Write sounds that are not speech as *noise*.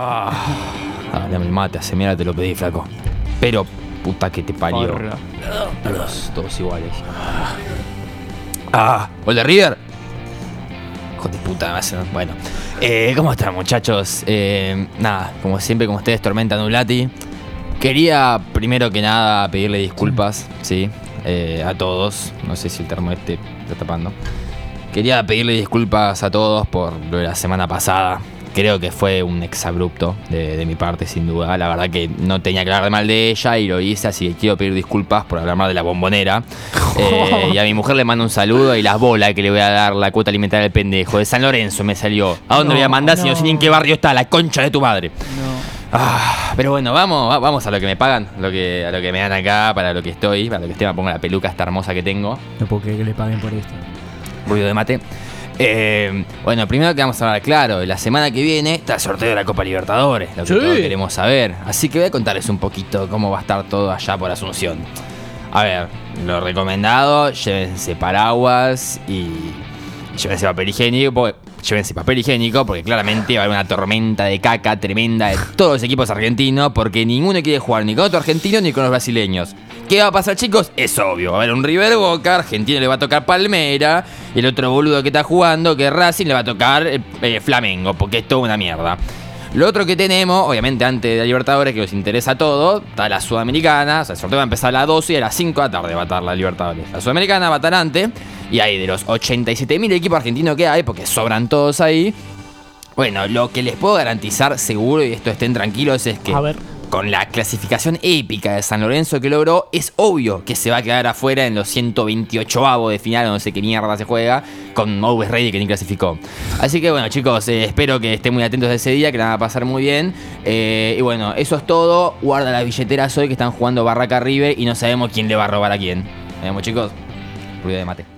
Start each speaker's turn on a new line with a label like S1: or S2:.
S1: Ah, dame el mate, hace mierda te lo pedí, flaco. Pero, puta que te parió. Dios, todos iguales. Ah, gol de River. Hijo de puta, Bueno, eh, ¿cómo están, muchachos? Eh, nada, como siempre, con ustedes, Tormenta Nulati. Quería, primero que nada, pedirle disculpas, sí, eh, a todos. No sé si el termo este está tapando. Quería pedirle disculpas a todos por lo de la semana pasada. Creo que fue un exabrupto de, de mi parte, sin duda. La verdad que no tenía que hablar mal de ella y lo hice, así que quiero pedir disculpas por hablar mal de la bombonera. *laughs* Eh, y a mi mujer le mando un saludo y las bolas que le voy a dar la cuota alimentaria al pendejo. De San Lorenzo me salió. ¿A dónde
S2: No,
S1: voy a mandar si no sé ni en qué barrio está? La concha de tu madre.
S2: No.
S1: Ah, pero bueno, vamos, va- vamos a lo que me pagan, lo que, a lo que me dan acá, para lo que estoy, para lo que estoy, me pongo la peluca esta hermosa que tengo.
S2: No puedo creer que le paguen por esto.
S1: Ruido de mate. Eh, bueno, primero que vamos a hablar claro, la semana que viene está el sorteo de la Copa Libertadores, lo que
S2: Sí.
S1: todos queremos saber. Así que voy a contarles un poquito cómo va a estar todo allá por Asunción. A ver, lo recomendado, llévense paraguas y llévense papel higiénico, porque- llévense papel higiénico porque claramente va a haber una tormenta de caca tremenda de todos los equipos argentinos porque ninguno quiere jugar ni con otro argentino ni con los brasileños. ¿Qué va a pasar, chicos? Es obvio. Va a haber un River Boca, Argentino le va a tocar Palmera, el otro boludo que está jugando, que es Racing, le va a tocar eh, eh, Flamengo, porque es toda una mierda. Lo otro que tenemos, obviamente antes de la Libertadores, que nos interesa todo, está la Sudamericana, o sea, el sorteo va a empezar a las 12 y a las 5 de la tarde va a estar la Libertadores. La Sudamericana va a estar antes, y hay de los 87.000 equipos argentinos que hay, porque sobran todos ahí, bueno, lo que les puedo garantizar seguro, y esto estén tranquilos, es que
S2: A ver.
S1: Con la clasificación épica de San Lorenzo que logró, es obvio que se va a quedar afuera en los 128 avos de final, no sé qué mierda se juega, con Always Ready que ni clasificó. Así que bueno, chicos, eh, espero que estén muy atentos a ese día, que la van a pasar muy bien. Eh, y bueno, eso es todo. Guarda las billeteras hoy que están jugando Barraca River y no sabemos quién le va a robar a quién. Nos vemos, chicos. Ruido de mate.